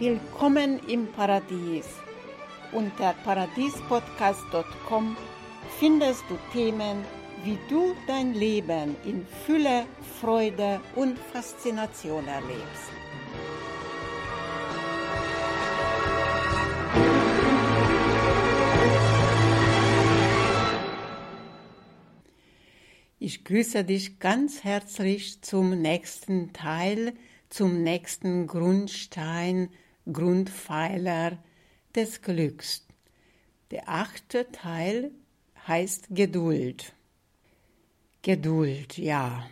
Willkommen im Paradies. Unter paradiespodcast.com findest du Themen, wie du dein Leben in Fülle, Freude und Faszination erlebst. Ich grüße dich ganz herzlich zum nächsten Teil, zum nächsten Grundstein, Grundpfeiler des Glücks. Der achte Teil heißt Geduld. Geduld, ja.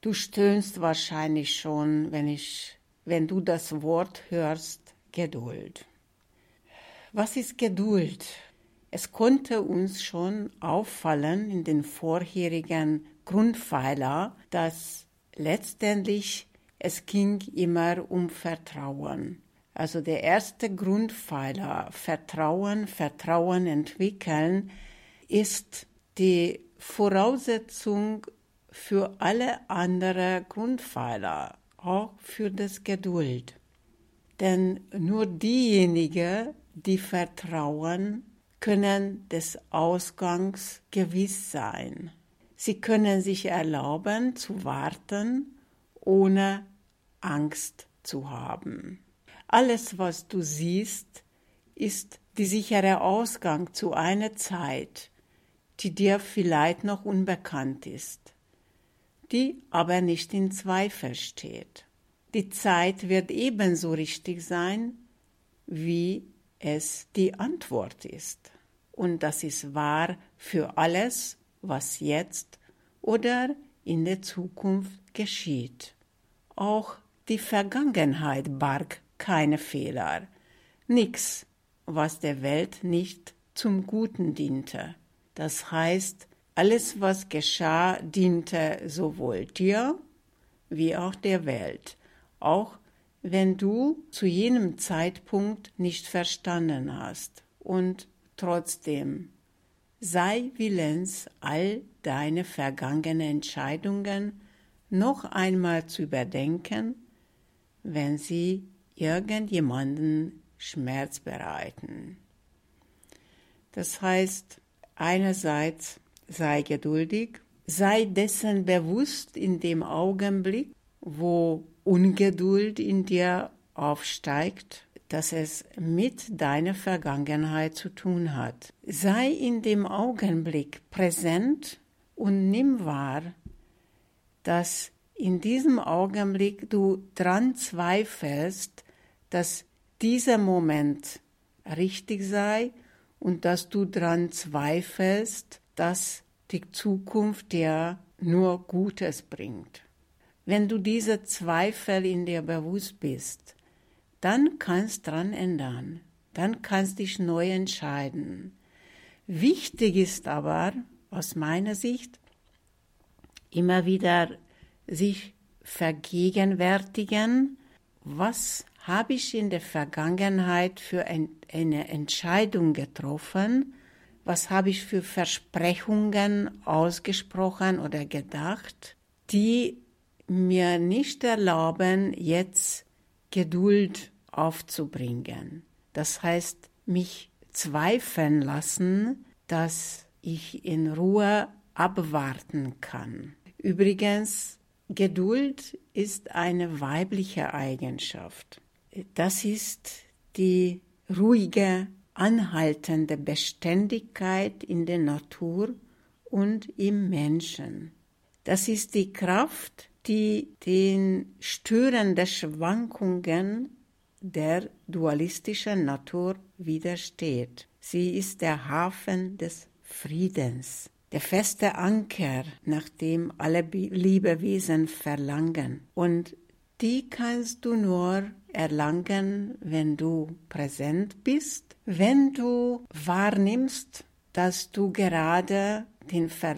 Du stöhnst wahrscheinlich schon, wenn ich, wenn du das Wort hörst, Geduld. Was ist Geduld? Es konnte uns schon auffallen in den vorherigen Grundpfeiler, dass letztendlich es ging immer um Vertrauen. Also der erste Grundpfeiler Vertrauen, Vertrauen entwickeln ist die Voraussetzung für alle anderen Grundpfeiler, auch für das Geduld. Denn nur diejenigen, die vertrauen, können des Ausgangs gewiss sein. Sie können sich erlauben zu warten, ohne Angst zu haben. Alles, was du siehst, ist die sichere Ausgang zu einer Zeit, die dir vielleicht noch unbekannt ist, die aber nicht in Zweifel steht. Die Zeit wird ebenso richtig sein, wie es die Antwort ist. Und das ist wahr für alles, was jetzt oder in der Zukunft geschieht. Auch die Vergangenheit barg keine Fehler, nichts, was der Welt nicht zum Guten diente. Das heißt, alles, was geschah, diente sowohl dir wie auch der Welt, auch wenn du zu jenem Zeitpunkt nicht verstanden hast. Und trotzdem sei willens, all deine vergangenen Entscheidungen noch einmal zu überdenken, wenn sie irgendjemanden Schmerz bereiten. Das heißt, einerseits sei geduldig, sei dessen bewusst in dem Augenblick, wo Ungeduld in dir aufsteigt, dass es mit deiner Vergangenheit zu tun hat. Sei in dem Augenblick präsent und nimm wahr, dass in diesem Augenblick du dran zweifelst, dass dieser Moment richtig sei und dass du dran zweifelst, dass die Zukunft dir nur Gutes bringt. Wenn du diese Zweifel in dir bewusst bist, dann kannst dran ändern, dann kannst dich neu entscheiden. Wichtig ist aber aus meiner Sicht immer wieder sich vergegenwärtigen, was habe ich in der Vergangenheit für ein, eine Entscheidung getroffen, was habe ich für Versprechungen ausgesprochen oder gedacht, die mir nicht erlauben, jetzt Geduld aufzubringen. Das heißt, mich zweifeln lassen, dass ich in Ruhe abwarten kann. Übrigens, Geduld ist eine weibliche Eigenschaft. Das ist die ruhige, anhaltende Beständigkeit in der Natur und im Menschen. Das ist die Kraft, die den störenden Schwankungen der dualistischen Natur widersteht. Sie ist der Hafen des Friedens, der feste Anker, nach dem alle Liebewesen verlangen. Und die kannst du nur erlangen, wenn du präsent bist, wenn du wahrnimmst, dass du gerade den, Ver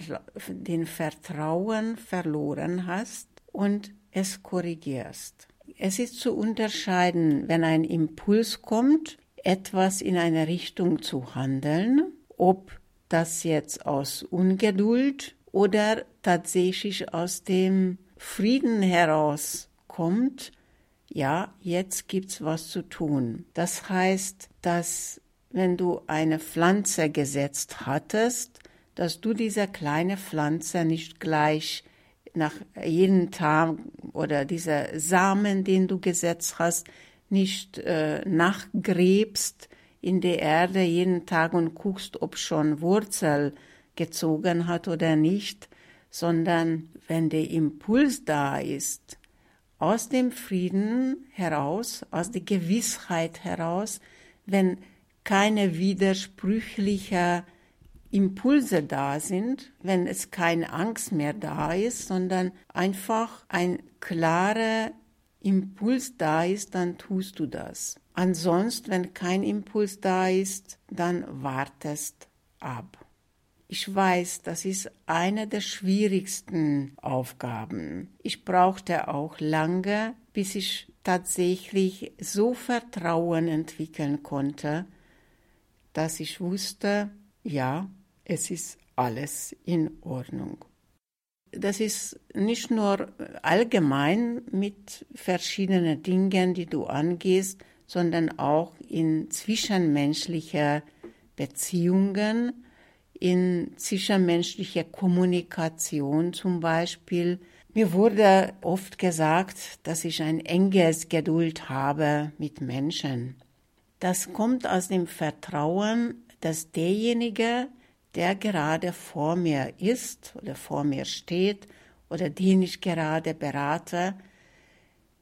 den Vertrauen verloren hast und es korrigierst. Es ist zu unterscheiden, wenn ein Impuls kommt, etwas in eine Richtung zu handeln, ob das jetzt aus Ungeduld oder tatsächlich aus dem Frieden heraus kommt, ja, jetzt gibt's was zu tun. Das heißt, dass wenn du eine Pflanze gesetzt hattest, dass du diese kleine Pflanze nicht gleich nach jedem Tag oder dieser Samen, den du gesetzt hast, nicht äh, nachgräbst in der Erde jeden Tag und guckst, ob schon Wurzel gezogen hat oder nicht, sondern wenn der Impuls da ist, aus dem Frieden heraus, aus der Gewissheit heraus, wenn keine widersprüchliche Impulse da sind, wenn es keine Angst mehr da ist, sondern einfach ein klarer Impuls da ist, dann tust du das. Ansonsten, wenn kein Impuls da ist, dann wartest ab. Ich weiß, das ist eine der schwierigsten Aufgaben. Ich brauchte auch lange, bis ich tatsächlich so Vertrauen entwickeln konnte, dass ich wusste, ja, es ist alles in Ordnung. Das ist nicht nur allgemein mit verschiedenen Dingen, die du angehst, sondern auch in zwischenmenschlicher Beziehungen, in zwischenmenschlicher Kommunikation zum Beispiel. Mir wurde oft gesagt, dass ich ein enges Geduld habe mit Menschen. Das kommt aus dem Vertrauen, dass derjenige, der gerade vor mir ist oder vor mir steht oder den ich gerade berate,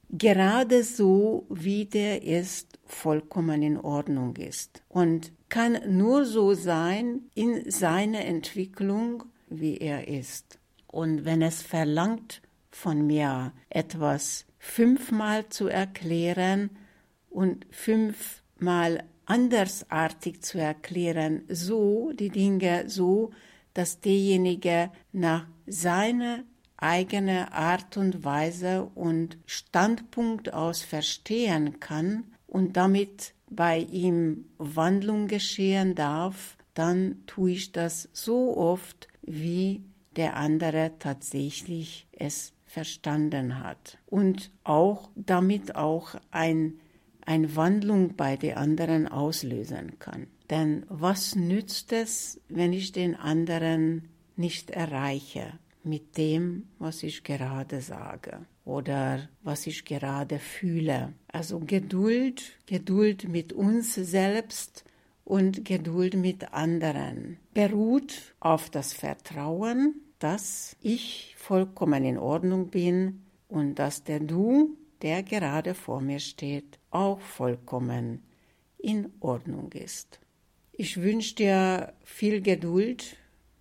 gerade so, wie der ist, vollkommen in Ordnung ist und kann nur so sein in seiner Entwicklung, wie er ist. Und wenn es verlangt von mir etwas fünfmal zu erklären und fünfmal andersartig zu erklären, so die Dinge so, dass derjenige nach seiner eigenen Art und Weise und Standpunkt aus verstehen kann und damit bei ihm Wandlung geschehen darf, dann tue ich das so oft, wie der andere tatsächlich es verstanden hat. Und auch damit auch ein eine Wandlung bei den anderen auslösen kann. Denn was nützt es, wenn ich den anderen nicht erreiche mit dem, was ich gerade sage oder was ich gerade fühle? Also Geduld, Geduld mit uns selbst und Geduld mit anderen beruht auf das Vertrauen, dass ich vollkommen in Ordnung bin und dass der Du, der gerade vor mir steht, auch vollkommen in Ordnung ist. Ich wünsche dir viel Geduld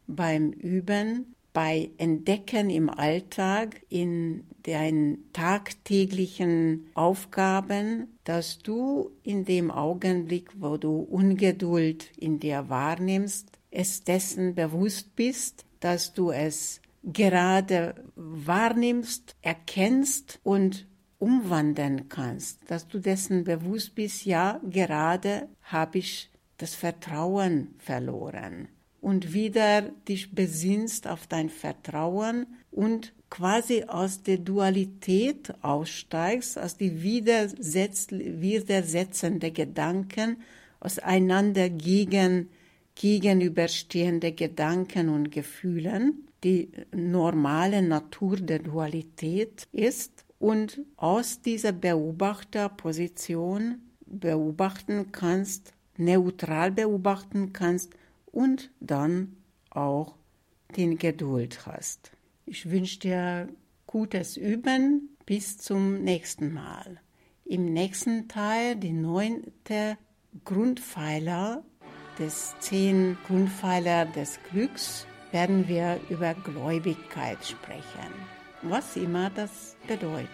beim Üben, bei Entdecken im Alltag, in deinen tagtäglichen Aufgaben, dass du in dem Augenblick, wo du Ungeduld in dir wahrnimmst, es dessen bewusst bist, dass du es gerade wahrnimmst, erkennst und umwandeln kannst, dass du dessen bewusst bist, ja, gerade habe ich das Vertrauen verloren und wieder dich besinnst auf dein Vertrauen und quasi aus der Dualität aussteigst, aus die widersetzende Gedanken, auseinander gegen, gegenüberstehende Gedanken und Gefühlen, die normale Natur der Dualität ist und aus dieser Beobachterposition beobachten kannst, neutral beobachten kannst und dann auch den Geduld hast. Ich wünsche dir gutes Üben. Bis zum nächsten Mal. Im nächsten Teil die neunte Grundpfeiler des zehn Grundpfeiler des Glücks werden wir über Gläubigkeit sprechen was immer das bedeutet.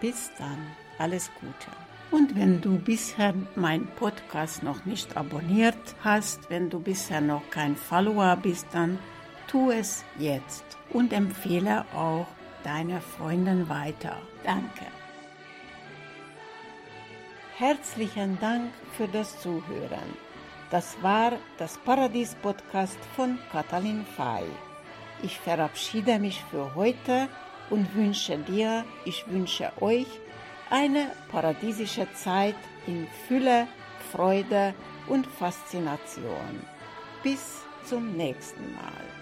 Bis dann, alles Gute. Und wenn du bisher meinen Podcast noch nicht abonniert hast, wenn du bisher noch kein Follower bist, dann tu es jetzt und empfehle auch deine Freundin weiter. Danke. Herzlichen Dank für das Zuhören. Das war das Paradies-Podcast von Katalin Fay. Ich verabschiede mich für heute und wünsche dir, ich wünsche euch Eine paradiesische Zeit in Fülle, Freude und Faszination. Bis zum nächsten Mal.